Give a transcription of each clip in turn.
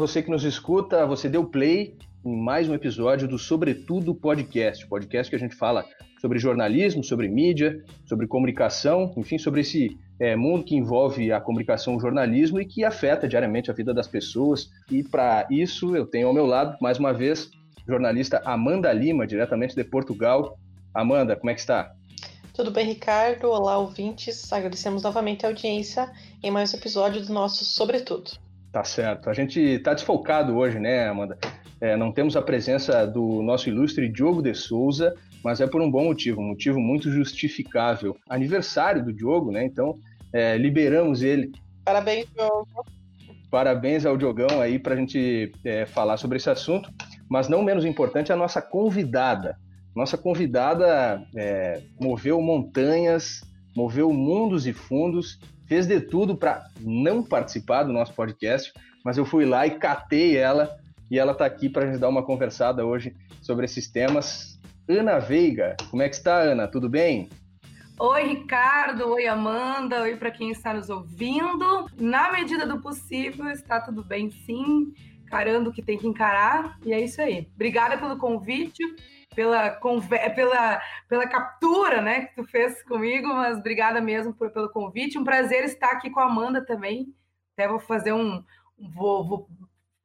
Você que nos escuta. Você deu play em mais um episódio do Sobretudo Podcast, podcast que a gente fala sobre jornalismo, sobre mídia, sobre comunicação, enfim, sobre esse é, mundo que envolve a comunicação o jornalismo e que afeta diariamente a vida das pessoas. E para isso eu tenho ao meu lado, mais uma vez, jornalista Amanda Lima, diretamente de Portugal. Amanda, como é que está? Tudo bem, Ricardo? Olá, ouvintes. Agradecemos novamente a audiência em mais um episódio do nosso Sobretudo. Tá certo. A gente está desfocado hoje, né, Amanda? É, não temos a presença do nosso ilustre Diogo de Souza, mas é por um bom motivo, um motivo muito justificável. Aniversário do Diogo, né? Então, é, liberamos ele. Parabéns, Diogo. Parabéns ao Diogão aí para a gente é, falar sobre esse assunto. Mas não menos importante, a nossa convidada. Nossa convidada é, moveu montanhas, moveu mundos e fundos, fez de tudo para não participar do nosso podcast, mas eu fui lá e catei ela e ela está aqui para a gente dar uma conversada hoje sobre esses temas. Ana Veiga, como é que está, Ana? Tudo bem? Oi, Ricardo. Oi, Amanda. Oi, para quem está nos ouvindo. Na medida do possível, está tudo bem, sim. Carando o que tem que encarar. E é isso aí. Obrigada pelo convite pela, pela, pela captura né, que tu fez comigo, mas obrigada mesmo por, pelo convite. Um prazer estar aqui com a Amanda também. Até vou fazer um. Vou, vou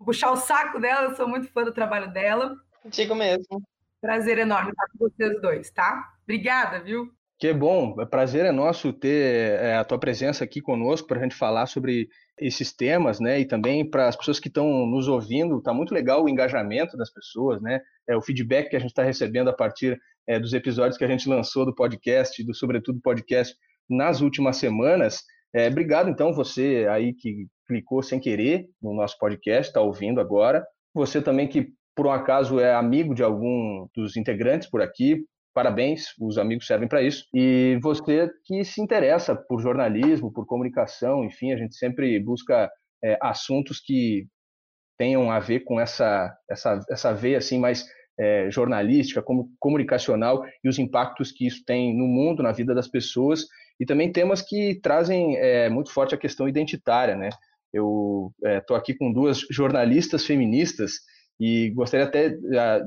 puxar o saco dela, eu sou muito fã do trabalho dela. Digo mesmo. Prazer enorme estar com vocês dois, tá? Obrigada, viu? Que bom, é prazer é nosso ter é, a tua presença aqui conosco para a gente falar sobre esses temas, né? E também para as pessoas que estão nos ouvindo, tá muito legal o engajamento das pessoas, né? É o feedback que a gente está recebendo a partir é, dos episódios que a gente lançou do podcast, do Sobretudo Podcast, nas últimas semanas. É, obrigado, então, você aí que clicou sem querer no nosso podcast, está ouvindo agora. Você também que, por um acaso, é amigo de algum dos integrantes por aqui, parabéns, os amigos servem para isso. E você que se interessa por jornalismo, por comunicação, enfim, a gente sempre busca é, assuntos que tenham a ver com essa, essa, essa veia assim mais é, jornalística, como comunicacional e os impactos que isso tem no mundo, na vida das pessoas, e também temas que trazem é, muito forte a questão identitária, né? Eu estou é, aqui com duas jornalistas feministas e gostaria até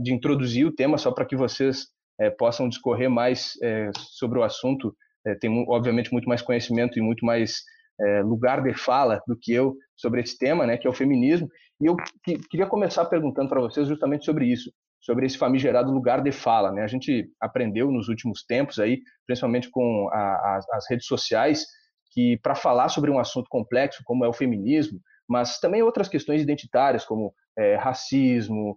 de introduzir o tema só para que vocês é, possam discorrer mais é, sobre o assunto. É, tem, obviamente, muito mais conhecimento e muito mais é, lugar de fala do que eu sobre esse tema, né, que é o feminismo. E eu que, queria começar perguntando para vocês justamente sobre isso, sobre esse famigerado lugar de fala. Né? A gente aprendeu nos últimos tempos, aí, principalmente com a, a, as redes sociais, que para falar sobre um assunto complexo como é o feminismo, mas também outras questões identitárias como é, racismo,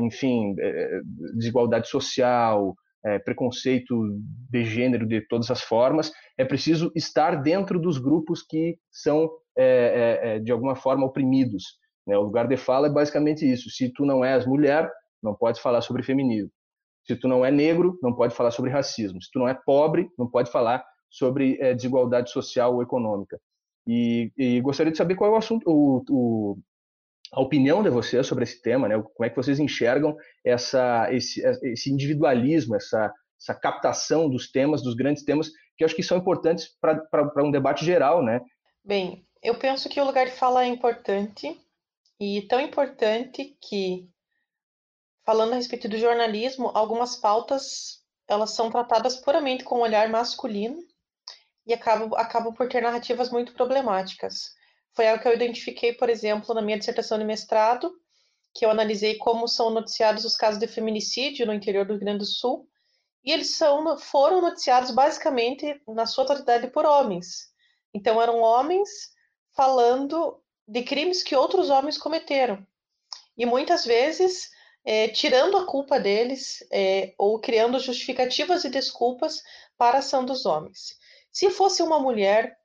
enfim, é, desigualdade social, é, preconceito de gênero de todas as formas, é preciso estar dentro dos grupos que são, é, é, é, de alguma forma, oprimidos. Né? O lugar de fala é basicamente isso. Se tu não és mulher, não pode falar sobre feminismo. Se tu não é negro, não pode falar sobre racismo. Se tu não é pobre, não pode falar sobre é, desigualdade social ou econômica. E, e, gostaria de saber qual é o assunto, o, o, a opinião de vocês sobre esse tema, né? Como é que vocês enxergam essa, esse, esse individualismo, essa, essa captação dos temas, dos grandes temas, que acho que são importantes para um debate geral, né? Bem, eu penso que o lugar de fala é importante e tão importante que, falando a respeito do jornalismo, algumas pautas elas são tratadas puramente com um olhar masculino e acabam, acabam por ter narrativas muito problemáticas. Foi algo que eu identifiquei, por exemplo, na minha dissertação de mestrado, que eu analisei como são noticiados os casos de feminicídio no interior do Rio Grande do Sul, e eles são, foram noticiados basicamente, na sua totalidade, por homens. Então, eram homens falando de crimes que outros homens cometeram. E muitas vezes, é, tirando a culpa deles, é, ou criando justificativas e desculpas para a ação dos homens. Se fosse uma mulher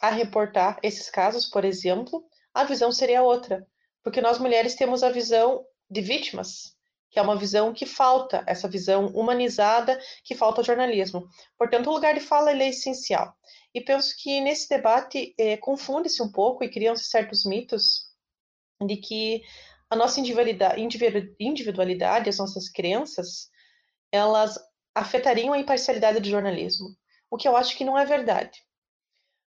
a reportar esses casos, por exemplo, a visão seria outra, porque nós mulheres temos a visão de vítimas, que é uma visão que falta, essa visão humanizada que falta ao jornalismo. Portanto, o lugar de fala é essencial. E penso que nesse debate é, confunde-se um pouco e criam-se certos mitos de que a nossa individualidade, as nossas crenças, elas afetariam a imparcialidade do jornalismo, o que eu acho que não é verdade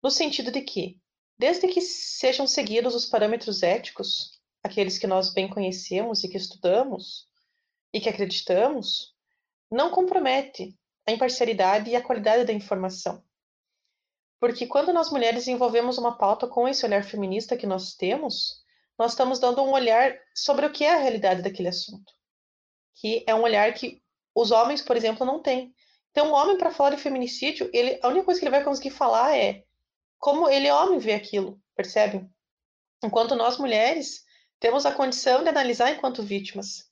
no sentido de que, desde que sejam seguidos os parâmetros éticos, aqueles que nós bem conhecemos e que estudamos e que acreditamos, não compromete a imparcialidade e a qualidade da informação. Porque quando nós mulheres envolvemos uma pauta com esse olhar feminista que nós temos, nós estamos dando um olhar sobre o que é a realidade daquele assunto. Que é um olhar que os homens, por exemplo, não têm. Então, o homem, para falar de feminicídio, ele, a única coisa que ele vai conseguir falar é como ele, homem, vê aquilo, percebe? Enquanto nós, mulheres, temos a condição de analisar enquanto vítimas.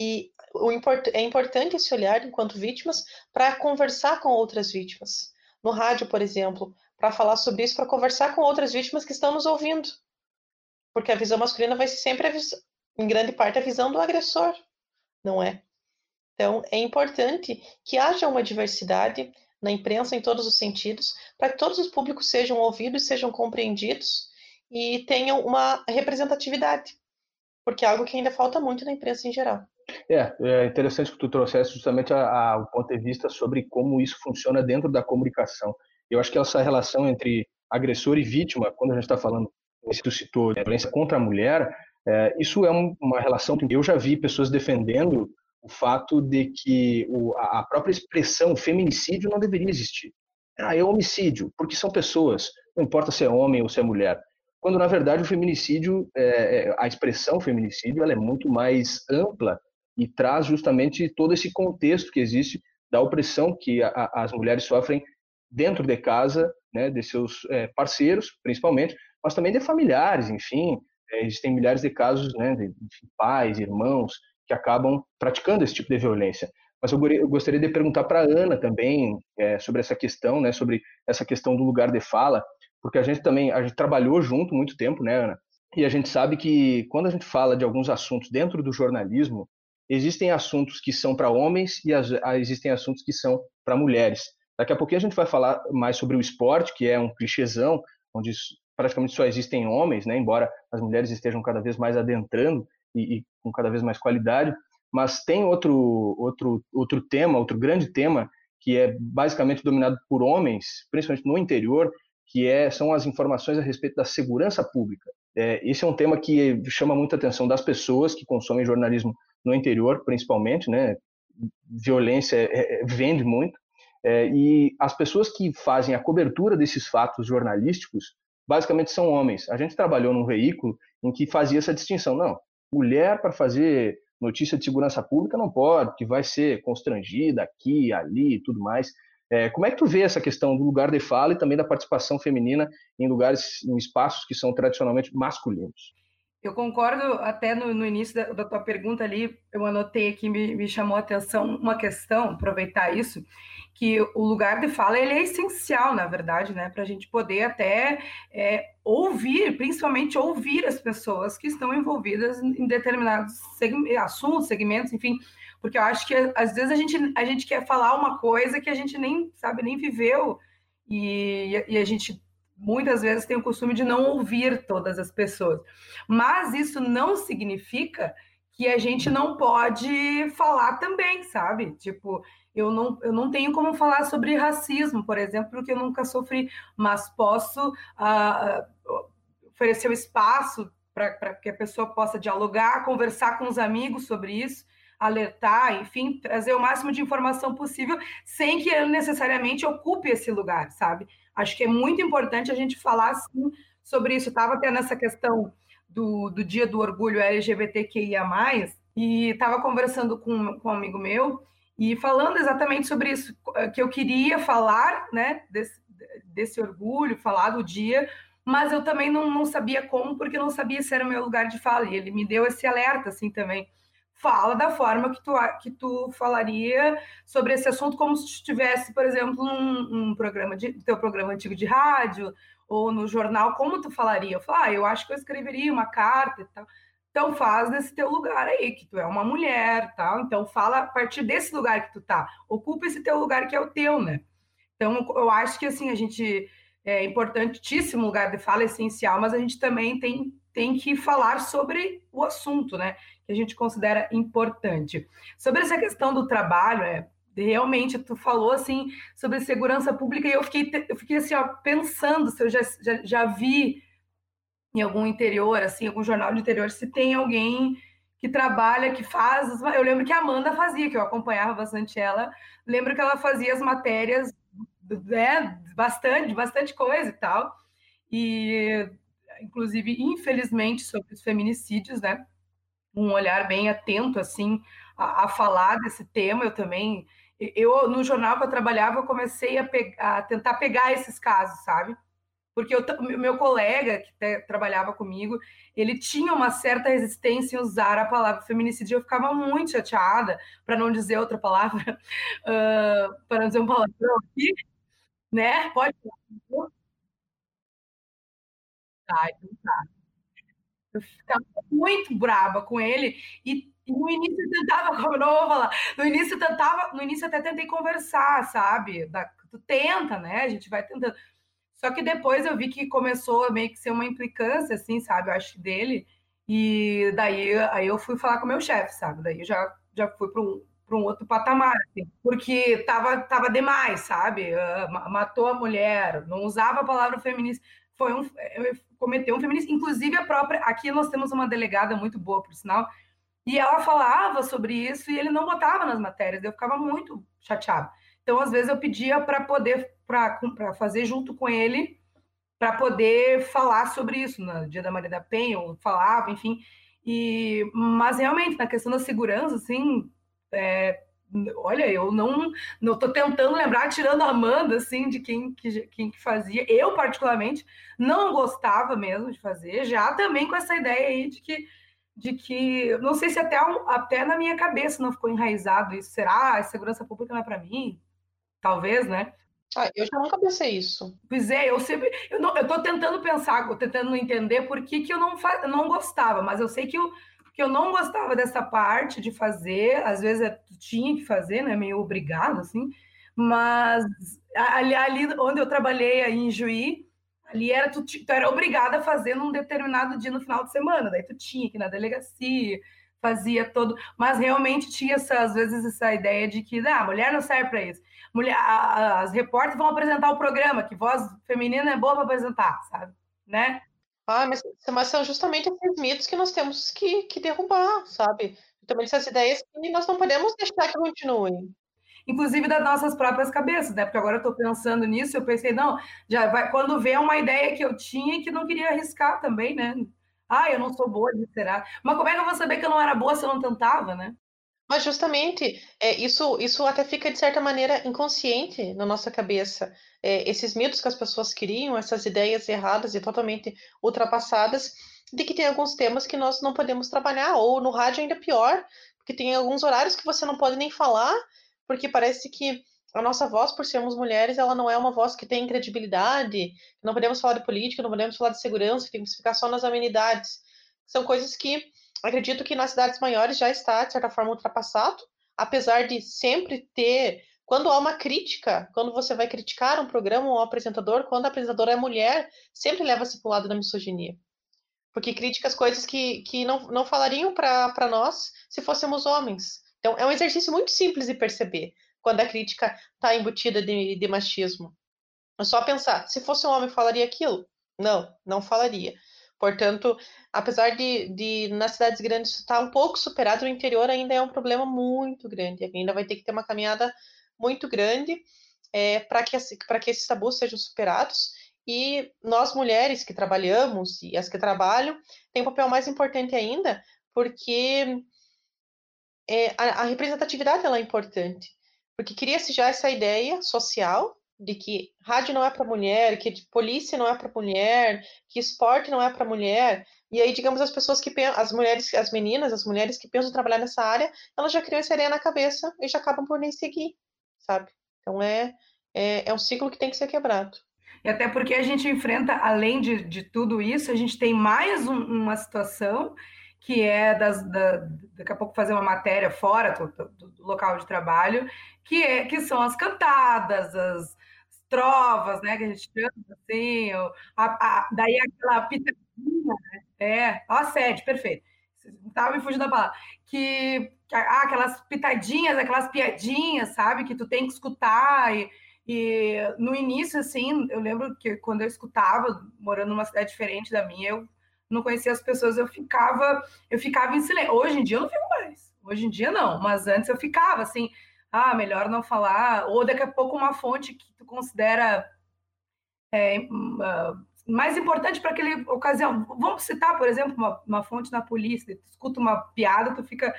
E import, é importante esse olhar enquanto vítimas para conversar com outras vítimas. No rádio, por exemplo, para falar sobre isso, para conversar com outras vítimas que estão nos ouvindo. Porque a visão masculina vai ser sempre, em grande parte, a visão do agressor, não é? Então, é importante que haja uma diversidade na imprensa em todos os sentidos, para que todos os públicos sejam ouvidos, sejam compreendidos e tenham uma representatividade, porque é algo que ainda falta muito na imprensa em geral. É, é interessante que tu trouxesse justamente o ponto de vista sobre como isso funciona dentro da comunicação. Eu acho que essa relação entre agressor e vítima, quando a gente está falando, tu citou, de violência contra a mulher, é, isso é um, uma relação que eu já vi pessoas defendendo o fato de que o, a própria expressão feminicídio não deveria existir. Ah, é homicídio, porque são pessoas, não importa se é homem ou se é mulher. Quando, na verdade, o feminicídio, é, é, a expressão feminicídio, ela é muito mais ampla e traz justamente todo esse contexto que existe da opressão que a, as mulheres sofrem dentro de casa, né, de seus é, parceiros, principalmente, mas também de familiares, enfim. É, existem milhares de casos né, de, de pais, irmãos, que acabam praticando esse tipo de violência. Mas eu gostaria de perguntar para a Ana também é, sobre essa questão, né, sobre essa questão do lugar de fala, porque a gente também a gente trabalhou junto muito tempo, né, Ana? E a gente sabe que quando a gente fala de alguns assuntos dentro do jornalismo, existem assuntos que são para homens e as, existem assuntos que são para mulheres. Daqui a pouquinho a gente vai falar mais sobre o esporte, que é um clichêzão, onde praticamente só existem homens, né, embora as mulheres estejam cada vez mais adentrando e, e com cada vez mais qualidade. Mas tem outro, outro, outro tema, outro grande tema, que é basicamente dominado por homens, principalmente no interior, que é, são as informações a respeito da segurança pública. É, esse é um tema que chama muita atenção das pessoas que consomem jornalismo no interior, principalmente, né? Violência é, é, vende muito. É, e as pessoas que fazem a cobertura desses fatos jornalísticos, basicamente são homens. A gente trabalhou num veículo em que fazia essa distinção. Não, mulher para fazer notícia de segurança pública não pode, que vai ser constrangida aqui, ali e tudo mais. É, como é que tu vê essa questão do lugar de fala e também da participação feminina em lugares, em espaços que são tradicionalmente masculinos? Eu concordo até no, no início da, da, tua pergunta ali, eu anotei aqui, me, me chamou a atenção uma questão, aproveitar isso, que o lugar de fala ele é essencial, na verdade, né, para a gente poder até é, ouvir, principalmente ouvir as pessoas que estão envolvidas em determinados assuntos, segmentos, enfim, porque eu acho que às vezes a gente, a gente quer falar uma coisa que a gente nem sabe, nem viveu, e, e a gente muitas vezes tem o costume de não ouvir todas as pessoas. Mas isso não significa que a gente não pode falar também, sabe? Tipo, eu não, eu não tenho como falar sobre racismo, por exemplo, porque eu nunca sofri, mas posso uh, oferecer o espaço para que a pessoa possa dialogar, conversar com os amigos sobre isso, alertar, enfim, trazer o máximo de informação possível, sem que ele necessariamente ocupe esse lugar, sabe? Acho que é muito importante a gente falar assim, sobre isso. Estava até nessa questão do, do Dia do Orgulho LGBTQIA, e estava conversando com, com um amigo meu e falando exatamente sobre isso, que eu queria falar né, desse, desse orgulho, falar do dia, mas eu também não, não sabia como, porque não sabia se era o meu lugar de fala. E ele me deu esse alerta assim também fala da forma que tu, que tu falaria sobre esse assunto, como se estivesse, por exemplo, num, programa de teu programa antigo de rádio ou no jornal, como tu falaria? Eu falo, ah, eu acho que eu escreveria uma carta e tal. Então faz desse teu lugar aí, que tu é uma mulher, tal. Então fala a partir desse lugar que tu tá. Ocupa esse teu lugar que é o teu, né? Então eu acho que assim a gente é importantíssimo lugar de fala é essencial, mas a gente também tem tem que falar sobre o assunto, né? Que a gente considera importante. Sobre essa questão do trabalho, é, realmente tu falou assim sobre segurança pública e eu fiquei, eu fiquei assim ó, pensando se eu já, já, já vi em algum interior, assim, algum jornal de interior, se tem alguém que trabalha, que faz. Eu lembro que a Amanda fazia, que eu acompanhava bastante ela. Lembro que ela fazia as matérias, né, bastante, bastante coisa e tal. E, inclusive, infelizmente, sobre os feminicídios, né? Um olhar bem atento, assim, a, a falar desse tema. Eu também, eu no jornal que eu trabalhava, eu comecei a, a tentar pegar esses casos, sabe? porque o meu colega que trabalhava comigo, ele tinha uma certa resistência em usar a palavra feminicídio. Eu ficava muito chateada, para não dizer outra palavra, uh, para não dizer um palavrão aqui, né? Pode falar. Tá, então tá. Eu ficava muito brava com ele e, no início eu tentava, como não vou falar, no início eu tentava, no início até tentei conversar, sabe? Da, tu tenta, né? A gente vai tentando só que depois eu vi que começou a meio que ser uma implicância, assim, sabe? Eu acho dele. E daí aí eu fui falar com meu chefe, sabe? Daí já, já fui para um, um outro patamar, assim, porque tava, tava demais, sabe? Uh, matou a mulher, não usava a palavra feminista. Foi um, cometeu um feminismo. Inclusive, a própria. Aqui nós temos uma delegada muito boa, por sinal, e ela falava sobre isso e ele não botava nas matérias. Eu ficava muito chateada. Então, às vezes, eu pedia para poder para fazer junto com ele para poder falar sobre isso no dia da Maria da Penha, eu falava, enfim. E, mas realmente, na questão da segurança, assim, é, olha, eu não não estou tentando lembrar, tirando a Amanda, assim, de quem que, quem que fazia. Eu, particularmente, não gostava mesmo de fazer, já também com essa ideia aí de que de que não sei se até, até na minha cabeça não ficou enraizado isso. Será? A segurança pública não é para mim? talvez, né? Ah, eu já nunca pensei isso. Pois é, eu sempre. Eu, não, eu tô tentando pensar, tentando entender por que, que eu não, não gostava, mas eu sei que eu, que eu não gostava dessa parte de fazer, às vezes eu tinha que fazer, né? Meio obrigado, assim, mas ali, ali onde eu trabalhei aí em Juí, ali era tu, tu era obrigada a fazer num determinado dia no final de semana, daí tu tinha que ir na delegacia, fazia todo, mas realmente tinha essa, às vezes essa ideia de que ah, a mulher não serve para isso. Mulher, a, as repórteres vão apresentar o programa, que voz feminina é boa para apresentar, sabe? Né? Ah, mas, mas são justamente esses mitos que nós temos que, que derrubar, sabe? Também essas ideias que nós não podemos deixar que continuem inclusive das nossas próprias cabeças, né? Porque agora eu estou pensando nisso, eu pensei, não, já vai, quando vê uma ideia que eu tinha e que não queria arriscar também, né? Ah, eu não sou boa de será. Mas como é que eu vou saber que eu não era boa se eu não tentava, né? Mas justamente, é, isso, isso até fica, de certa maneira, inconsciente na nossa cabeça. É, esses mitos que as pessoas criam, essas ideias erradas e totalmente ultrapassadas, de que tem alguns temas que nós não podemos trabalhar, ou no rádio ainda pior, porque tem alguns horários que você não pode nem falar, porque parece que a nossa voz, por sermos mulheres, ela não é uma voz que tem credibilidade, não podemos falar de política, não podemos falar de segurança, temos que ficar só nas amenidades. São coisas que acredito que nas cidades maiores já está, de certa forma, ultrapassado, apesar de sempre ter. Quando há uma crítica, quando você vai criticar um programa ou um apresentador, quando a apresentadora é mulher, sempre leva-se para o lado da misoginia. Porque critica as coisas que, que não, não falariam para nós se fôssemos homens. Então, é um exercício muito simples de perceber quando a crítica está embutida de, de machismo. É só pensar, se fosse um homem, falaria aquilo? Não, não falaria. Portanto, apesar de, de nas cidades grandes estar um pouco superado, no interior ainda é um problema muito grande. Ainda vai ter que ter uma caminhada muito grande é, para que, que esses tabus sejam superados. E nós, mulheres que trabalhamos e as que trabalham, tem um papel mais importante ainda, porque é, a, a, representatividade ela é importante. Porque cria-se já essa ideia social de que rádio não é para mulher, que polícia não é para mulher, que esporte não é para mulher. E aí, digamos, as pessoas que as mulheres, as meninas, as mulheres que pensam trabalhar nessa área, elas já criam essa ideia na cabeça e já acabam por nem seguir, sabe? Então é, é, é um ciclo que tem que ser quebrado. E até porque a gente enfrenta, além de, de tudo isso, a gente tem mais um, uma situação que é das, da, daqui a pouco fazer uma matéria fora do, do, do, local de trabalho, que, é, que são as cantadas, as, trovas, né, que a gente chama assim, a, a, daí aquela pitadinha, né? é, ó, sede, perfeito, estava me fugindo da palavra, que, que ah, aquelas pitadinhas, aquelas piadinhas, sabe, que tu tem que escutar, e, e no início, assim, eu lembro que quando eu escutava, morando numa cidade diferente da minha, eu não conhecia as pessoas, eu ficava, eu ficava em silêncio. Hoje em dia eu não fico mais. Hoje em dia não, mas antes eu ficava assim, ah, melhor não falar, ou daqui a pouco uma fonte que tu considera é, uh, mais importante para aquela ocasião. Vamos citar, por exemplo, uma, uma fonte na polícia, tu escuta uma piada, tu fica,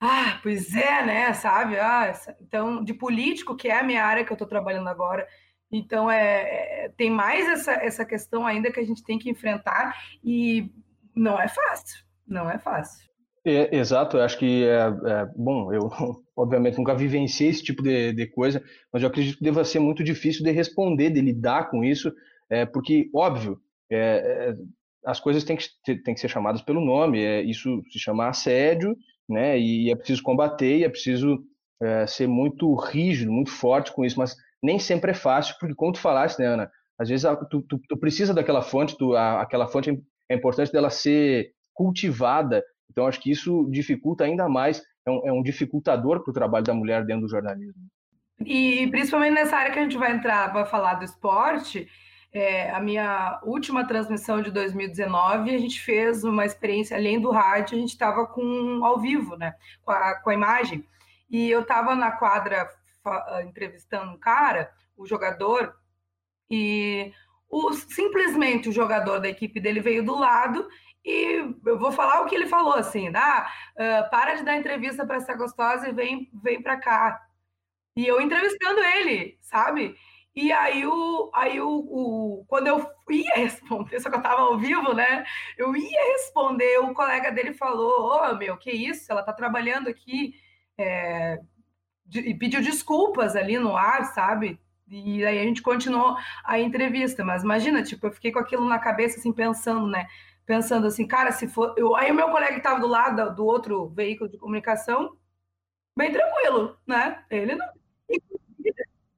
ah, pois é, né, sabe? Ah, então, de político, que é a minha área que eu estou trabalhando agora, então, é, é, tem mais essa, essa questão ainda que a gente tem que enfrentar e não é fácil, não é fácil. É, exato, eu acho que é, é, bom, eu obviamente nunca vivenciei esse tipo de, de, coisa, mas eu acredito que deva ser muito difícil de responder, de lidar com isso, é, porque, óbvio, é, é, as coisas têm que, têm que ser chamadas pelo nome, é, isso se chama assédio, né, e é preciso combater, é preciso ser muito rígido, muito forte com isso, mas nem sempre é fácil, porque como tu falaste, né, Ana, às vezes tu, tu, tu precisa daquela fonte, tu, a, aquela fonte é importante dela ser cultivada, então acho que isso dificulta ainda mais, é um, é um dificultador para o trabalho da mulher dentro do jornalismo. E principalmente nessa área que a gente vai entrar, vai falar do esporte, é, a minha última transmissão de 2019, a gente fez uma experiência além do rádio, a gente estava com ao vivo, né, com a, com a imagem, e eu estava na quadra ah, entrevistando um cara, o jogador, e o, simplesmente o jogador da equipe dele veio do lado e eu vou falar o que ele falou assim, ah, uh, para de dar entrevista para essa gostosa e vem, vem para cá. E eu entrevistando ele, sabe? E aí, o, aí o, o, quando eu ia responder, só que eu estava ao vivo, né? Eu ia responder, o colega dele falou: Ô oh, meu, que isso? Ela está trabalhando aqui, é, e pediu desculpas ali no ar, sabe? E aí a gente continuou a entrevista, mas imagina, tipo, eu fiquei com aquilo na cabeça, assim, pensando, né? Pensando assim, cara, se for. Eu... Aí o meu colega que estava do lado do outro veículo de comunicação, bem tranquilo, né? Ele não.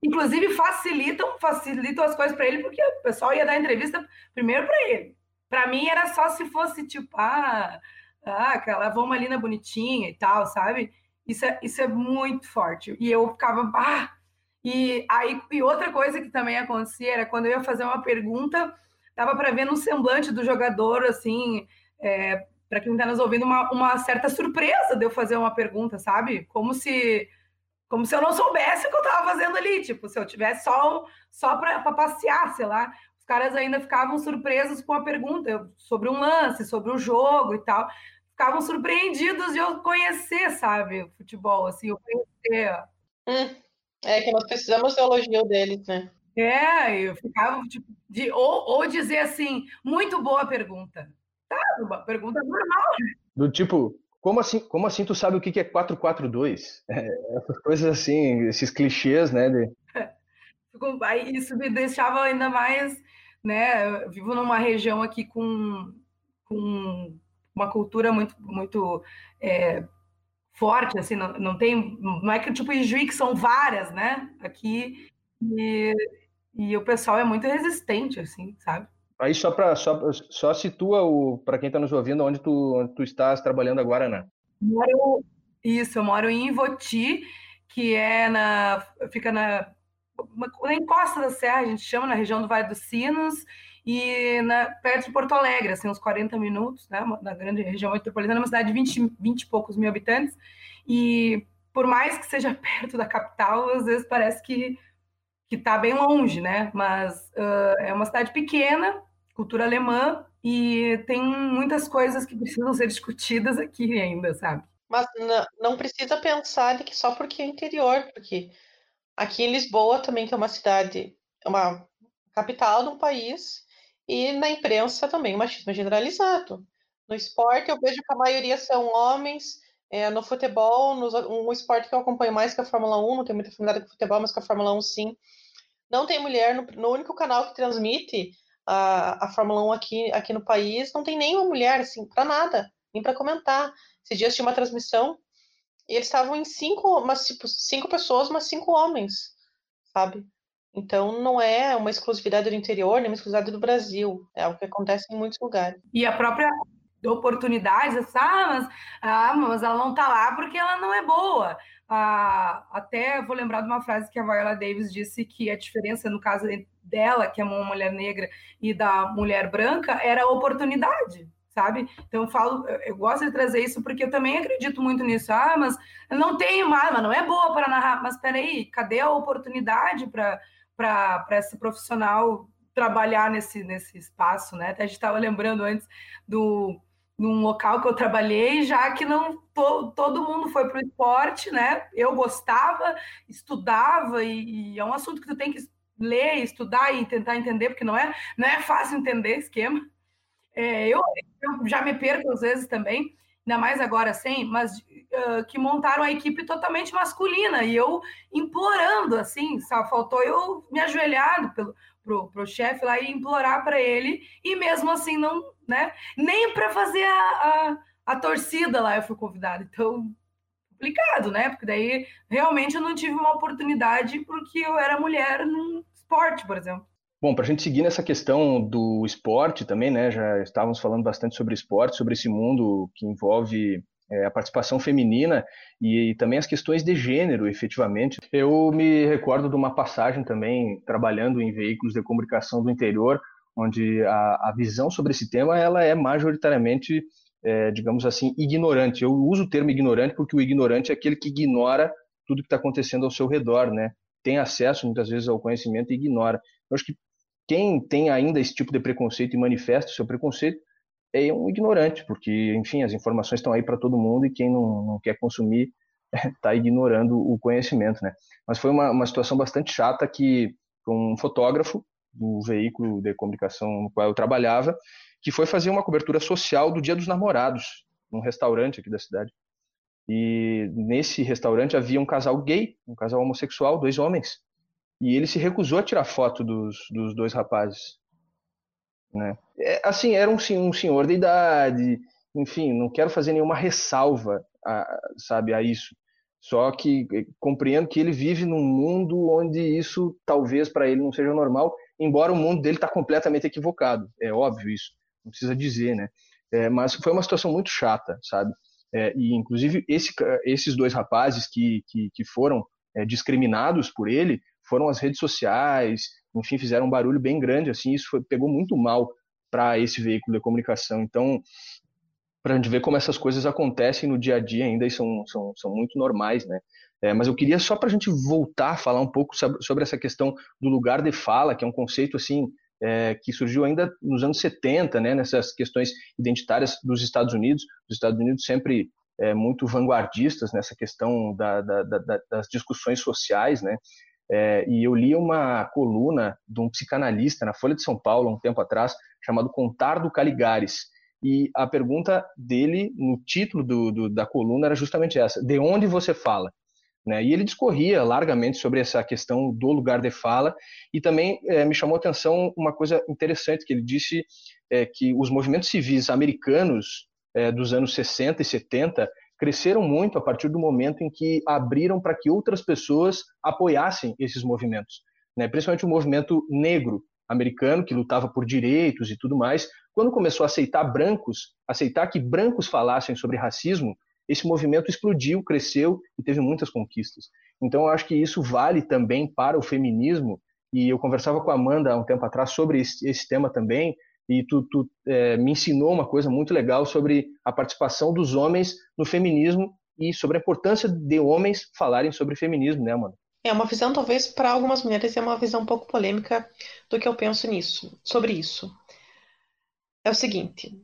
Inclusive, facilitam, facilitam as coisas para ele, porque o pessoal ia dar entrevista primeiro para ele. Para mim era só se fosse tipo, ah, ah, aquela na bonitinha e tal, sabe? Isso é, isso é muito forte. E eu ficava, ah! E aí, e outra coisa que também acontecia era quando eu ia fazer uma pergunta, dava para ver no semblante do jogador, assim, é, para quem está nos ouvindo, uma, uma certa surpresa de eu fazer uma pergunta, sabe? Como se como se eu não soubesse o que eu estava fazendo ali, tipo, se eu tivesse só, só para passear, sei lá. Os caras ainda ficavam surpresos com a pergunta sobre um lance, sobre o jogo e tal ficavam surpreendidos de eu conhecer, sabe, o futebol, assim, eu conhecer. Hum, é que nós precisamos do elogio deles, né? É, eu ficava, tipo, de, ou, ou dizer assim, muito boa pergunta. Tá, uma pergunta normal. Do tipo, como assim, como assim tu sabe o que é 442? É, essas coisas assim, esses clichês, né? De... Isso me deixava ainda mais, né? Eu vivo numa região aqui com, com uma cultura muito, muito é, forte, assim, não, não tem, não é que tipo Ijuí, que são várias, né, aqui, e, e o pessoal é muito resistente, assim, sabe? Aí só para só, só situa o para quem está nos ouvindo onde tu, onde tu estás trabalhando agora, né? Moro, isso, eu moro em Ivoti, que é na fica na, na encosta da serra, a gente chama na região do Vale dos Sinos, e na, perto de Porto Alegre, assim, uns 40 minutos, né, na grande região metropolitana, uma cidade de 20, 20 e poucos mil habitantes, e por mais que seja perto da capital, às vezes parece que que está bem longe, né? Mas uh, é uma cidade pequena, cultura alemã, e tem muitas coisas que precisam ser discutidas aqui ainda, sabe? Mas não precisa pensar que só porque é interior, porque aqui em Lisboa também, que é uma cidade, uma capital de um país, e na imprensa também o machismo é generalizado. No esporte, eu vejo que a maioria são homens. É, no futebol, um esporte que eu acompanho mais que a Fórmula 1, não tenho muita afinidade com futebol, mas com a Fórmula 1 sim. Não tem mulher, no, no único canal que transmite a, a Fórmula 1 aqui, aqui no país, não tem nenhuma mulher, assim, para nada, nem para comentar. Esses dias tinha uma transmissão e eles estavam em cinco, mas, tipo, cinco pessoas, mas cinco homens, sabe? Então, não é uma exclusividade do interior, nem uma exclusividade do Brasil. É algo que acontece em muitos lugares. E a própria oportunidade, ah, mas, ah, mas ela não está lá porque ela não é boa. Ah, até vou lembrar de uma frase que a Viola Davis disse que a diferença, no caso dela, que é uma mulher negra, e da mulher branca, era oportunidade, sabe? Então eu falo, eu gosto de trazer isso porque eu também acredito muito nisso. Ah, mas não tenho mais, mas não é boa para narrar. Mas peraí, cadê a oportunidade para esse profissional trabalhar nesse, nesse espaço, né? Até a gente estava lembrando antes do num local que eu trabalhei, já que não to, todo mundo foi para o esporte, né? Eu gostava, estudava, e, e, é um assunto que tu tem que ler, estudar e tentar entender, porque não é, não é fácil entender esquema. É, eu, eu, já me perco às vezes também, ainda mais agora sem, mas uh, que montaram a equipe totalmente masculina, e eu implorando, assim, só faltou eu me ajoelhado pelo pro, pro chefe lá e implorar para ele, e mesmo assim não, né? Nem para fazer a, a, a, torcida lá eu fui convidada. Então, complicado, né? Porque daí realmente eu não tive uma oportunidade porque eu era mulher no esporte, por exemplo. Bom, para a gente seguir nessa questão do esporte também, né? Já estávamos falando bastante sobre esporte, sobre esse mundo que envolve é, a participação feminina e, e, também as questões de gênero, efetivamente. Eu me recordo de uma passagem também trabalhando em veículos de comunicação do interior, onde a, a visão sobre esse tema ela é majoritariamente, é, digamos assim, ignorante. Eu uso o termo ignorante porque o ignorante é aquele que ignora tudo que está acontecendo ao seu redor, né? Tem acesso muitas vezes ao conhecimento e ignora. Eu acho que quem tem ainda esse tipo de preconceito e manifesta o seu preconceito é um ignorante, porque, enfim, as informações estão aí para todo mundo e quem não, não quer consumir está ignorando o conhecimento, né? Mas foi uma, uma situação bastante chata que um fotógrafo do veículo de comunicação no qual eu trabalhava, que foi fazer uma cobertura social do Dia dos Namorados, num restaurante aqui da cidade. E nesse restaurante havia um casal gay, um casal homossexual, dois homens. E ele se recusou a tirar foto dos, dos dois rapazes. Né? É, assim, era um, um senhor de idade, enfim, não quero fazer nenhuma ressalva, a, sabe, a isso. Só que eh, compreendo que ele vive num mundo onde isso talvez para ele não seja normal, embora o mundo dele está completamente equivocado. É óbvio isso, não precisa dizer, né? É, mas foi uma situação muito chata, sabe? É, e inclusive esse, esses dois rapazes que, que, que foram é, discriminados por ele foram às redes sociais, enfim, fizeram um barulho bem grande, assim, isso foi, pegou muito mal para esse veículo de comunicação. Então, para a gente ver como essas coisas acontecem no dia a dia ainda e são, são, são muito normais, né? É, mas eu queria só para a gente voltar a falar um pouco sobre essa questão do lugar de fala, que é um conceito assim é, que surgiu ainda nos anos 70, né, nessas questões identitárias dos Estados Unidos. Os Estados Unidos sempre é, muito vanguardistas nessa questão da, da, da, das discussões sociais, né? É, e eu li uma coluna de um psicanalista na Folha de São Paulo, um tempo atrás, chamado Contardo Caligares. E a pergunta dele, no título do, do, da coluna, era justamente essa: de onde você fala? Né? E ele discorria largamente sobre essa questão do lugar de fala, e também é, me chamou a atenção uma coisa interessante que ele disse é, que os movimentos civis americanos é, dos anos 60 e 70 cresceram muito a partir do momento em que abriram para que outras pessoas apoiassem esses movimentos, né? principalmente o movimento negro americano, que lutava por direitos e tudo mais. Quando começou a aceitar brancos, aceitar que brancos falassem sobre racismo, esse movimento explodiu, cresceu e teve muitas conquistas. Então, eu acho que isso vale também para o feminismo. E eu conversava com a Amanda há um tempo atrás sobre esse, esse tema também, e tu, tu é, me ensinou uma coisa muito legal sobre a participação dos homens no feminismo e sobre a importância de homens falarem sobre feminismo, né, mano? É uma visão, talvez, para algumas mulheres, é uma visão um pouco polêmica do que eu penso nisso, sobre isso. É o seguinte: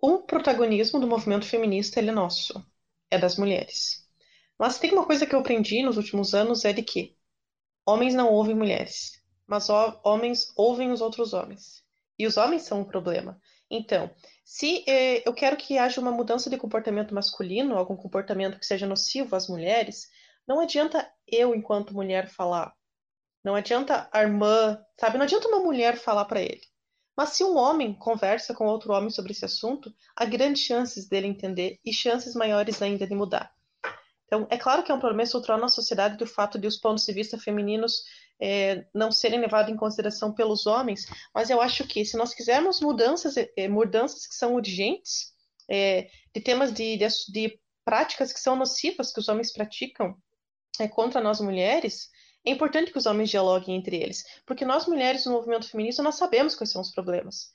o protagonismo do movimento feminista ele é nosso, é das mulheres. Mas tem uma coisa que eu aprendi nos últimos anos é de que homens não ouvem mulheres, mas homens ouvem os outros homens. E os homens são um problema. Então, se eh, eu quero que haja uma mudança de comportamento masculino, algum comportamento que seja nocivo às mulheres, não adianta eu, enquanto mulher, falar. Não adianta a irmã, sabe? Não adianta uma mulher falar para ele. Mas se um homem conversa com outro homem sobre esse assunto, há grandes chances dele entender e chances maiores ainda de mudar. Então, é claro que é um problema estrutural na sociedade do fato de os pontos de vista femininos é, não serem levados em consideração pelos homens, mas eu acho que se nós quisermos mudanças, é, mudanças que são urgentes, é, de temas de, de, de, práticas que são nocivas que os homens praticam é, contra nós mulheres, É importante que os homens dialoguem entre eles, porque nós mulheres do movimento feminista nós sabemos quais são os problemas.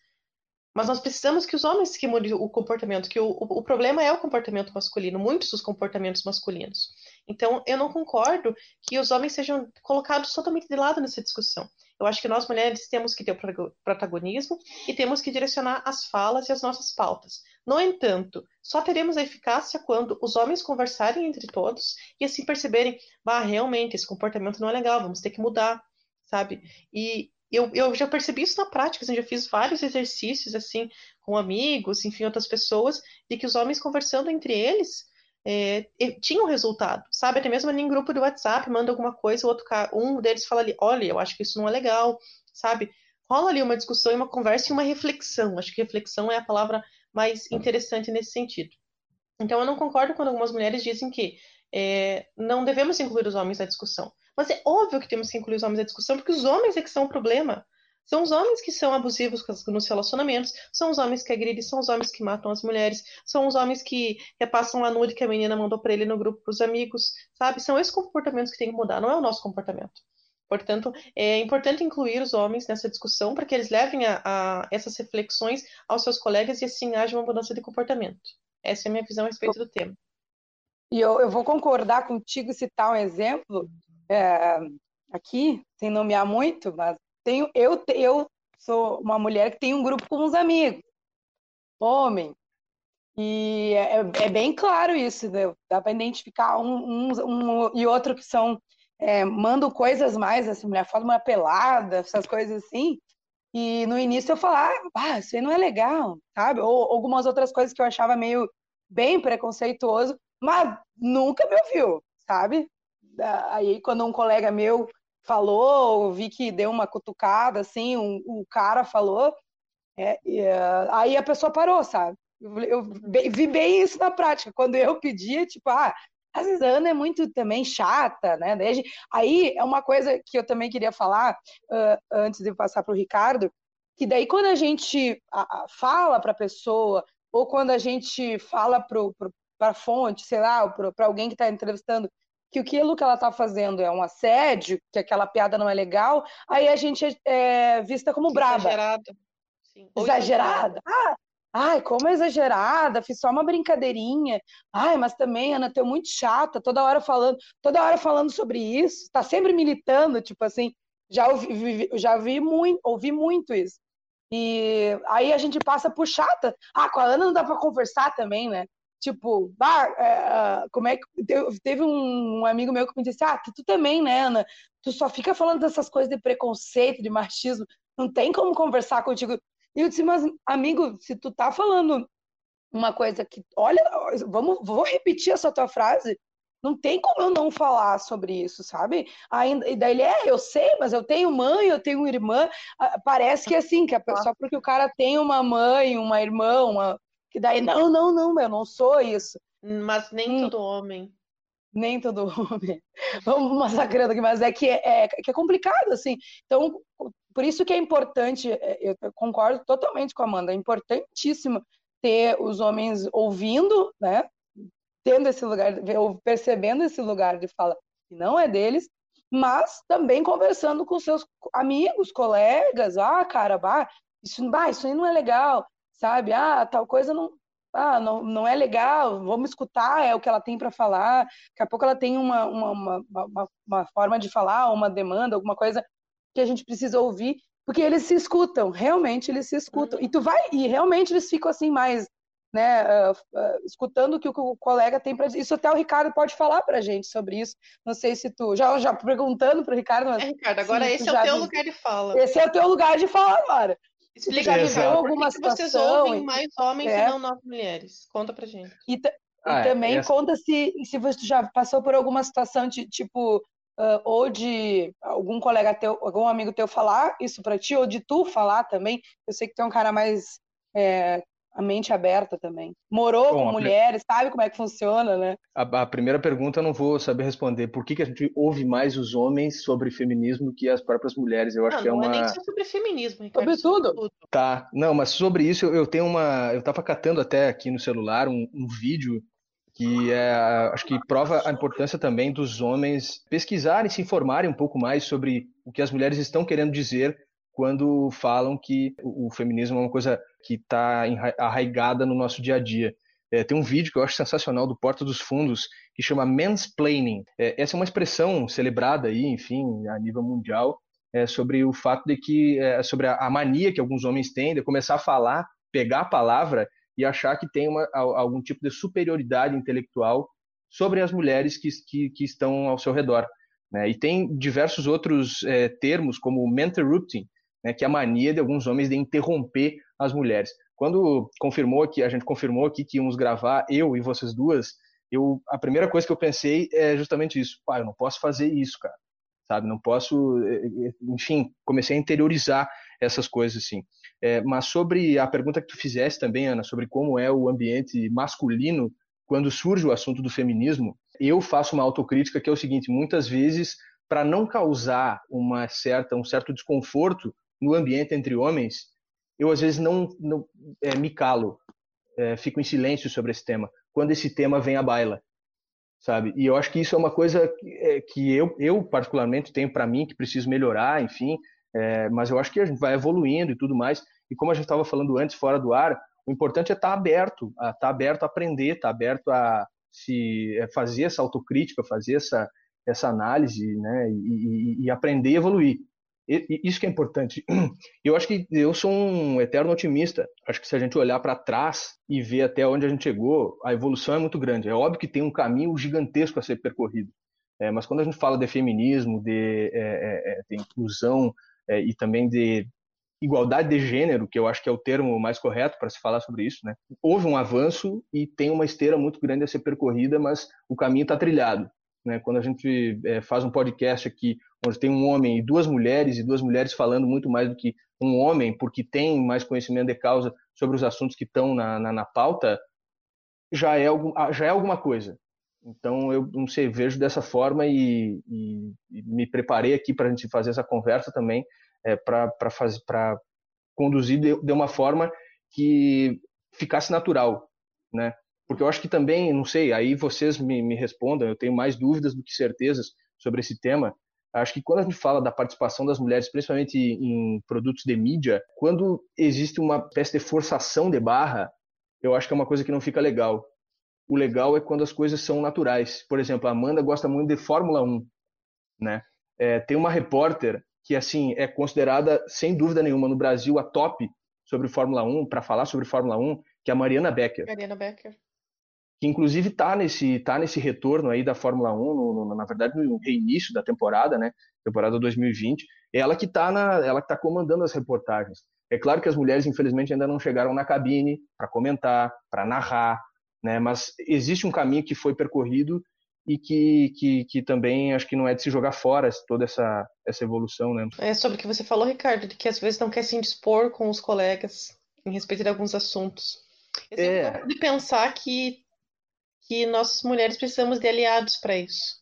Mas nós precisamos que os homens que mudem o comportamento, que o, o, o problema é o comportamento masculino, muitos dos comportamentos masculinos. Então, eu não concordo que os homens sejam colocados totalmente de lado nessa discussão. Eu acho que nós mulheres temos que ter o protagonismo e temos que direcionar as falas e as nossas pautas. No entanto, só teremos a eficácia quando os homens conversarem entre todos e assim perceberem, bah, realmente esse comportamento não é legal, vamos ter que mudar, sabe? E eu, eu já percebi isso na prática, assim, já fiz vários exercícios assim com amigos, enfim, outras pessoas, de que os homens conversando entre eles é, tinha um resultado, sabe? Até mesmo ali em grupo do WhatsApp, manda alguma coisa, o outro um deles fala ali, olha, eu acho que isso não é legal, sabe? Rola ali uma discussão e uma conversa e uma reflexão. Acho que reflexão é a palavra mais interessante nesse sentido. Então, eu não concordo quando algumas mulheres dizem que é, não devemos incluir os homens na discussão. Mas é óbvio que temos que incluir os homens na discussão, porque os homens é que são o problema. São os homens que são abusivos nos relacionamentos, são os homens que agridem, são os homens que matam as mulheres, são os homens que repassam a nude que a menina mandou para ele no grupo para os amigos, sabe? São esses comportamentos que tem que mudar, não é o nosso comportamento. Portanto, é importante incluir os homens nessa discussão para que eles levem a, a essas reflexões aos seus colegas e assim haja uma mudança de comportamento. Essa é a minha visão a respeito do tema. E eu, eu vou concordar contigo citar um exemplo é, aqui, sem nomear muito, mas tenho, eu, eu sou uma mulher que tem um grupo com uns amigos, homem, e é, é bem claro isso, né? dá para identificar um, um, um, e outro que são é, mandam coisas mais, assim, mulher fala uma pelada, essas coisas assim, e no início eu falava, ah, isso aí não é legal, sabe? Ou algumas outras coisas que eu achava meio bem preconceituoso, mas nunca me ouviu, sabe? Aí quando um colega meu falou, vi que deu uma cutucada, assim, um, o cara falou, é, uh, aí a pessoa parou, sabe? Eu, eu, vi bem isso na prática. Quando eu pedia, tipo, ah, às vezes a Ana é muito também chata, né? Aí é uma coisa que eu também queria falar uh, antes de passar para o Ricardo, que daí quando a gente a, a, fala para a pessoa, ou quando a gente fala para a fonte, sei lá, para alguém que está entrevistando, que aquilo que ela está fazendo é um assédio, que aquela piada não é legal, aí a gente é, é vista como braba. Exagerada. Sim. Exagerada. Ah, ai, como é exagerada, fiz só uma brincadeirinha. Ai, mas também, Ana, tu muito chata, toda hora falando, toda hora falando sobre isso, tá sempre militando, tipo assim, já ouvi, já vi muito, ouvi muito isso. E aí a gente passa por chata. Ah, com a Ana não dá para conversar também, né? Tipo, bah, é, como é que. Teve um amigo meu que me disse: Ah, tu também, né, Ana? Tu só fica falando dessas coisas de preconceito, de machismo, não tem como conversar contigo. E eu disse: Mas, amigo, se tu tá falando uma coisa que. Olha, vamos, vou repetir essa tua frase. Não tem como eu não falar sobre isso, sabe? Ainda, e daí ele é, eu sei, mas eu tenho mãe, eu tenho irmã. Ah, parece que é assim, que a pessoa, só porque o cara tem uma mãe, uma irmã, uma, que daí, não, não, não, eu não sou isso. Mas nem hum. todo homem. Nem todo homem. Vamos massacrando aqui, mas é que é, é, que é complicado, assim. Então, por isso que é importante, é, eu concordo totalmente com a Amanda, é importantíssimo ter os homens ouvindo, né? Tendo esse lugar, percebendo esse lugar de fala que não é deles, mas também conversando com seus amigos, colegas, ah, cara, bah, isso, bah, isso aí não é legal, sabe? Ah, tal coisa não, ah, não, não é legal, vamos escutar é o que ela tem para falar. Daqui a pouco ela tem uma, uma, uma, uma, forma de falar, uma demanda, alguma coisa que a gente precisa ouvir, porque eles se escutam, realmente eles se escutam. Uhum. E tu vai, e realmente eles ficam assim mais, né, uh, uh, escutando o que o colega tem para dizer. Isso até o Ricardo pode falar para a gente sobre isso. Não sei se tu, já, já perguntando para o Ricardo. Mas, é, Ricardo, agora esse é o teu lugar de fala. Esse é o teu lugar de fala agora. Explica já viveu alguma Por que situação. Vocês ouvem mais homens é. e não nós mulheres. Conta pra gente. E, ah, e também essa... conta se, se você já passou por alguma situação de tipo. Uh, ou de algum colega teu, algum amigo teu falar isso para ti, ou de tu falar também. Eu sei que tu é um cara mais é, a mente aberta também. Morou Bom, com mulheres, sabe como é que funciona, né? A, a, primeira pergunta eu não vou saber responder. Por que, que a gente ouve mais os homens sobre feminismo do que as próprias mulheres? Eu acho não, que é uma. Não é nem sobre feminismo, Ricardo. Sobre tudo. tudo. Tá. Não, mas sobre isso eu, eu tenho uma. Eu estava catando até aqui no celular um, um vídeo que é, acho que prova a importância também dos homens pesquisarem, se informarem um pouco mais sobre o que as mulheres estão querendo dizer quando falam que o feminismo é uma coisa que está arraigada no nosso dia a dia. É, tem um vídeo que eu acho sensacional do Porta dos Fundos que chama mansplaining. É, essa é uma expressão celebrada aí, enfim, a nível mundial, é, sobre o fato de que, é, sobre a, a, mania que alguns homens têm de começar a falar, pegar a palavra e achar que tem uma, algum tipo de superioridade intelectual sobre as mulheres que, que, que estão ao seu redor. Né? E tem diversos outros é, termos, como interrupting, né, que é a mania de alguns homens de interromper as mulheres. Quando confirmou que a gente confirmou aqui que íamos gravar eu e vocês duas, eu a primeira coisa que eu pensei é justamente isso. Pai, eu não posso fazer isso, cara. Sabe? Não posso, eh, eh, enfim, comecei a interiorizar essas coisas assim. É, mas sobre a pergunta que tu fizesse também, Ana, sobre como é o ambiente masculino quando surge o assunto do feminismo, eu faço uma autocrítica que é o seguinte: muitas vezes, para não causar uma certa, um certo desconforto no ambiente entre homens, eu às vezes não, não é, me calo, é, fico em silêncio sobre esse tema, quando esse tema vem à baila, sabe? E eu acho que isso é uma coisa que, é, que eu, eu particularmente tenho para mim que preciso melhorar, enfim, é, mas eu acho que a gente vai evoluindo e tudo mais. E como a gente estava falando antes, fora do ar, o importante é estar tá aberto, estar tá aberto a aprender, estar tá aberto a se é, fazer essa autocrítica, fazer essa essa análise, né, e, e, e aprender e evoluir. Isso que é importante. Eu acho que eu sou um eterno otimista. Acho que se a gente olhar para trás e ver até onde a gente chegou, a evolução é muito grande. É óbvio que tem um caminho gigantesco a ser percorrido. É, mas quando a gente fala de feminismo, de, é, é, é de inclusão é, e também de igualdade de gênero, que eu acho que é o termo mais correto para se falar sobre isso, né? houve um avanço e tem uma esteira muito grande a ser percorrida, mas o caminho está trilhado. Né? Quando a gente é, faz um podcast aqui onde tem um homem e duas mulheres, e duas mulheres falando muito mais do que um homem, porque tem mais conhecimento de causa sobre os assuntos que estão na, na, na pauta, já é, algum, ah, já é alguma coisa. Então, eu não sei, vejo dessa forma e, e, e me preparei aqui para a gente fazer essa conversa também, é, para conduzir de, de uma forma que ficasse natural, né? Porque eu acho que também, não sei, aí vocês me, me respondam, eu tenho mais dúvidas do que certezas sobre esse tema, Acho que quando a gente fala da participação das mulheres, principalmente em produtos de mídia, quando existe uma espécie de forçação de barra, eu acho que é uma coisa que não fica legal. O legal é quando as coisas são naturais. Por exemplo, a Amanda gosta muito de Fórmula 1, né? É, tem uma repórter que assim é considerada sem dúvida nenhuma no Brasil a top sobre Fórmula 1 para falar sobre Fórmula 1, que é a Mariana Becker. Mariana Becker que inclusive está nesse, tá nesse retorno aí da Fórmula 1, no, no, na verdade no reinício da temporada, né, temporada 2020, é ela que está ela que tá comandando as reportagens. É claro que as mulheres infelizmente ainda não chegaram na cabine para comentar, para narrar, né, mas existe um caminho que foi percorrido e que, que, que também acho que não é de se jogar fora toda essa, essa evolução, né? É sobre o que você falou, Ricardo, de que às vezes não quer se indispor com os colegas em respeito de alguns assuntos. é. de pensar que que nós mulheres precisamos de aliados para isso.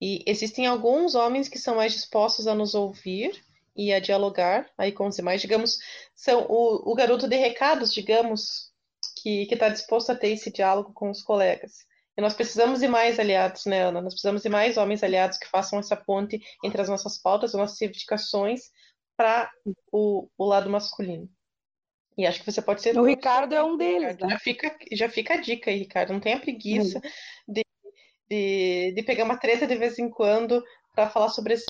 E existem alguns homens que são mais dispostos a nos ouvir e a dialogar aí com os demais, digamos, são o, o garoto de recados, digamos, que está disposto a ter esse diálogo com os colegas. E nós precisamos de mais aliados, né, Ana? Nós precisamos de mais homens aliados que façam essa ponte entre as nossas pautas, as nossas reivindicações, para o, o lado masculino. E acho que você pode ser. O Ricardo é um deles, né? Já fica, já fica a dica aí, Ricardo. Não tenha preguiça uhum. de, de, de pegar uma treta de vez em quando para falar sobre esse.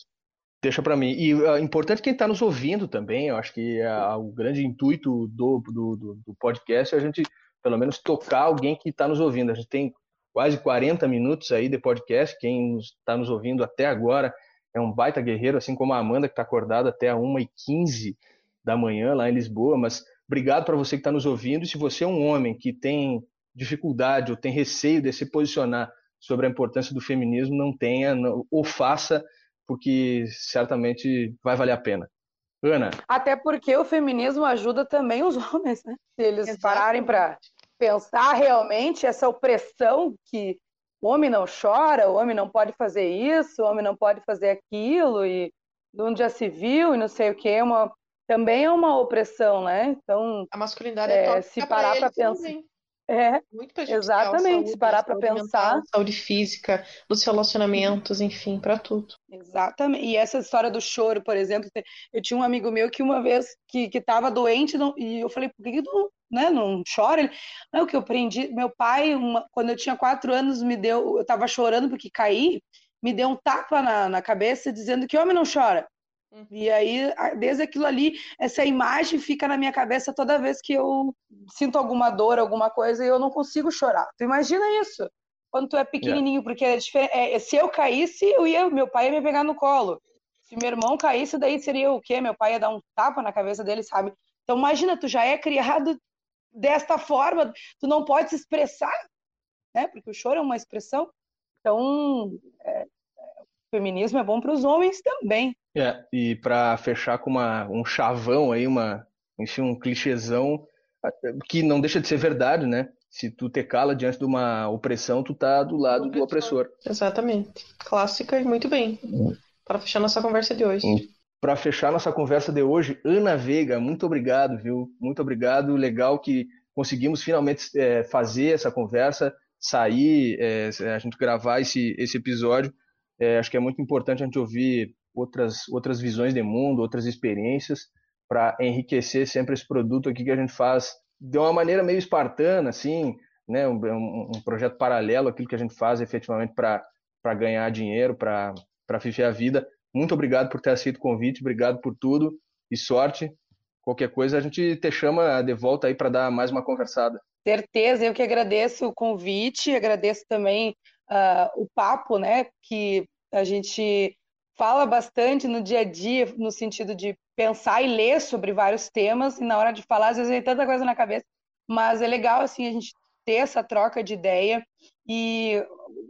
Deixa para mim. E é uh, importante quem está nos ouvindo também, eu acho que uh, o grande intuito do, do, do, do podcast é a gente, pelo menos, tocar alguém que está nos ouvindo. A gente tem quase 40 minutos aí de podcast. Quem está nos ouvindo até agora é um baita guerreiro, assim como a Amanda, que está acordada até a 1h15 da manhã lá em Lisboa, mas Obrigado para você que está nos ouvindo. E se você é um homem que tem dificuldade ou tem receio de se posicionar sobre a importância do feminismo, não tenha, não, ou faça, porque certamente vai valer a pena. Ana. Até porque o feminismo ajuda também os homens, né? Se eles Exatamente. pararem para pensar realmente essa opressão que o homem não chora, o homem não pode fazer isso, o homem não pode fazer aquilo, e onde já se viu, e não sei o que, é uma também é uma opressão, né? Então, a masculinidade é, é se parar para pensar. É, Muito prejudicial. exatamente. saúde, Se parar para pensar. saúde física, nos relacionamentos, enfim, para tudo. Exatamente. E essa história do choro, por exemplo, eu tinha um amigo meu que uma vez que que estava doente não- e eu falei, por que que tu, né, não chora? Ele, não, que eu aprendi. Meu pai, uma- quando eu tinha quatro anos, me deu, eu estava chorando porque caí, me deu um tapa na, na cabeça dizendo que homem não chora. E aí, desde aquilo ali, essa imagem fica na minha cabeça toda vez que eu sinto alguma dor, alguma coisa, e eu não consigo chorar. Tu imagina isso? Quando tu é pequenininho, porque é difer- é- se eu caísse, eu ia, meu pai ia me pegar no colo. Se meu irmão caísse, daí seria o quê? Meu pai ia dar um tapa na cabeça dele, sabe? Então imagina, tu já é criado desta forma, tu não pode se expressar, né? Porque o choro é uma expressão. Então, é, é, feminismo é bom para os homens também. É, e para fechar com uma, um chavão aí, uma, enfim, um clichêzão que não deixa de ser verdade, né? Se tu te cala diante de uma opressão, tu tá do lado do opressor. Exatamente. Clássica e muito bem. Para fechar nossa conversa de hoje. Para fechar nossa conversa de hoje, Ana Veiga, muito obrigado, viu? Muito obrigado. Legal que conseguimos finalmente é, fazer essa conversa, sair, é, a gente gravar esse, esse episódio. É, acho que é muito importante a gente ouvir outras, outras visões de mundo, outras experiências, para enriquecer sempre esse produto aqui que a gente faz de uma maneira meio espartana, assim, né? Um, um, projeto paralelo àquilo que a gente faz efetivamente para ganhar dinheiro, para viver a vida. Muito obrigado por ter aceito o convite, obrigado por tudo e sorte. Qualquer coisa a gente te chama de volta aí para dar mais uma conversada. Certeza, eu que agradeço o convite, agradeço também uh, o papo, né, que a gente fala bastante no dia a dia, no sentido de pensar e ler sobre vários temas, e na hora de falar, às vezes vem tanta coisa na cabeça, mas é legal, assim, a gente ter essa troca de ideia, e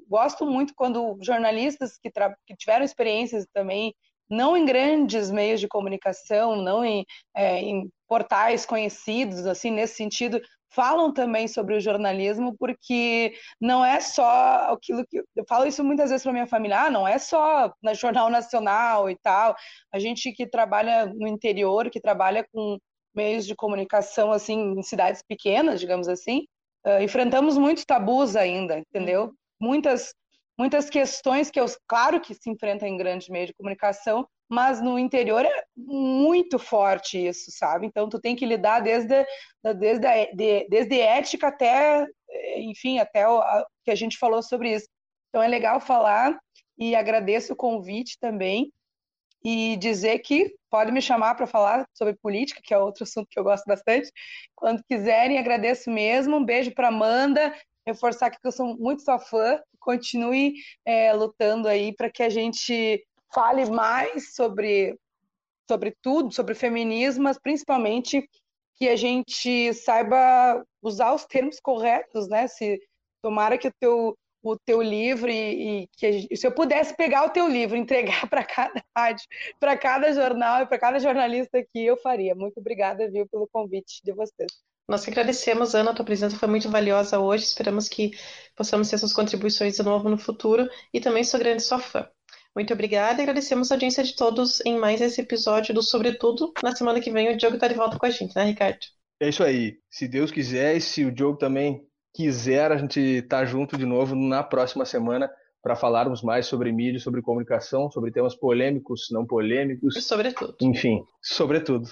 gosto muito quando jornalistas que, que tiveram experiências também, não em grandes meios de comunicação, não em, é, em portais conhecidos, assim, nesse sentido, falam também sobre o jornalismo, porque não é só aquilo que. Eu falo isso muitas vezes para minha família, ah, não é só na Jornal Nacional e tal. A gente que trabalha no interior, que trabalha com meios de comunicação, assim, em cidades pequenas, digamos assim, uh, enfrentamos muitos tabus ainda, entendeu? Muitas. Muitas questões que eu, claro que se enfrentam em grandes meios de comunicação, mas no interior é muito forte isso, sabe? Então tu tem que lidar desde desde a, de, desde ética até, enfim, até o a, que a gente falou sobre isso. Então é legal falar e agradeço o convite também e dizer que pode me chamar para falar sobre política, que é outro assunto que eu gosto bastante. Quando quiserem, agradeço mesmo. Um beijo para Amanda. Reforçar que eu sou muito sua fã. Continue é, lutando aí para que a gente fale mais sobre, sobre tudo, sobre feminismo, mas principalmente que a gente saiba usar os termos corretos, né? Se tomara que o teu o teu livro e, e que gente, se eu pudesse pegar o teu livro, entregar para cada rádio, para cada jornal e para cada jornalista aqui, eu faria. Muito obrigada, viu, pelo convite de vocês. Nós que agradecemos, Ana, a tua presença foi muito valiosa hoje. Esperamos que possamos ter suas contribuições de novo no futuro e também sou grande sua fã. Muito obrigada e agradecemos a audiência de todos em mais esse episódio do Sobretudo. Na semana que vem o Diogo está de volta com a gente, né, Ricardo? É isso aí. Se Deus quiser e se o Diogo também quiser, a gente tá junto de novo na próxima semana para falarmos mais sobre mídia, sobre comunicação, sobre temas polêmicos, não polêmicos. E sobretudo. Enfim, sobretudo.